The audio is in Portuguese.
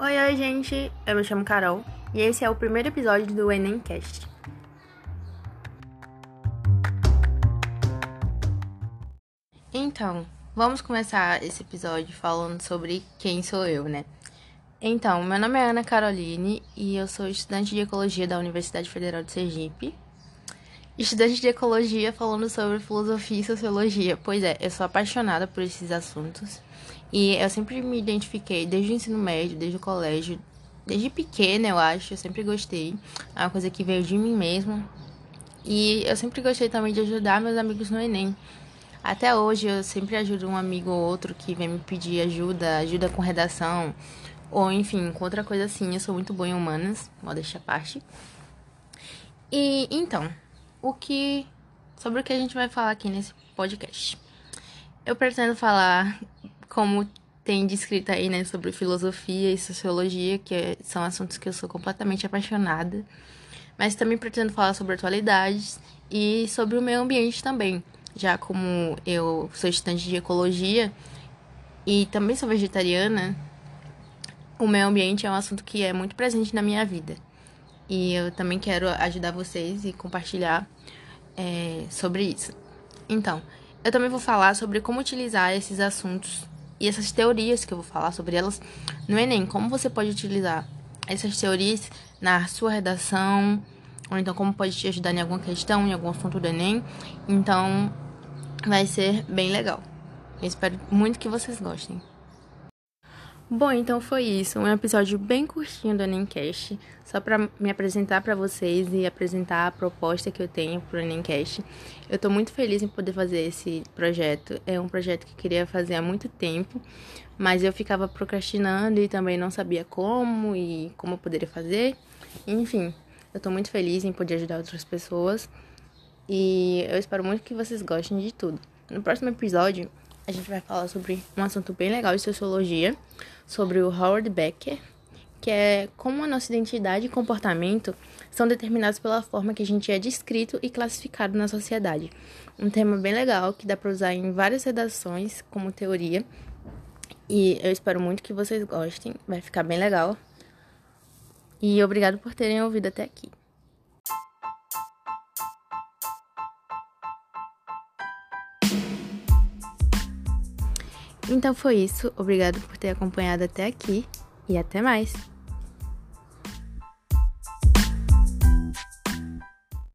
Oi, oi, gente. Eu me chamo Carol e esse é o primeiro episódio do Enemcast. Então, vamos começar esse episódio falando sobre quem sou eu, né? Então, meu nome é Ana Caroline e eu sou estudante de Ecologia da Universidade Federal de Sergipe. Estudante de Ecologia falando sobre filosofia e sociologia. Pois é, eu sou apaixonada por esses assuntos e eu sempre me identifiquei desde o ensino médio, desde o colégio, desde pequena, eu acho, eu sempre gostei. É uma coisa que veio de mim mesma. E eu sempre gostei também de ajudar meus amigos no Enem. Até hoje eu sempre ajudo um amigo ou outro que vem me pedir ajuda, ajuda com redação, ou enfim, com outra coisa assim. Eu sou muito boa em humanas, modéstia à parte. E então, o que. Sobre o que a gente vai falar aqui nesse podcast. Eu pretendo falar como tem descrito aí, né, sobre filosofia e sociologia, que é, são assuntos que eu sou completamente apaixonada. Mas também pretendo falar sobre atualidades e sobre o meio ambiente também, já como eu sou estudante de ecologia e também sou vegetariana, o meio ambiente é um assunto que é muito presente na minha vida. E eu também quero ajudar vocês e compartilhar é, sobre isso. Então, eu também vou falar sobre como utilizar esses assuntos e essas teorias que eu vou falar sobre elas no Enem. Como você pode utilizar essas teorias na sua redação, ou então como pode te ajudar em alguma questão, em algum assunto do Enem. Então, vai ser bem legal. Eu espero muito que vocês gostem. Bom, então foi isso, um episódio bem curtinho do Enemcast, só para me apresentar para vocês e apresentar a proposta que eu tenho pro Enemcast. Eu tô muito feliz em poder fazer esse projeto. É um projeto que eu queria fazer há muito tempo, mas eu ficava procrastinando e também não sabia como e como eu poderia fazer. Enfim, eu tô muito feliz em poder ajudar outras pessoas e eu espero muito que vocês gostem de tudo. No próximo episódio, a gente vai falar sobre um assunto bem legal de sociologia, sobre o Howard Becker, que é como a nossa identidade e comportamento são determinados pela forma que a gente é descrito e classificado na sociedade. Um tema bem legal que dá para usar em várias redações como teoria. E eu espero muito que vocês gostem, vai ficar bem legal. E obrigado por terem ouvido até aqui. Então foi isso. Obrigado por ter acompanhado até aqui e até mais.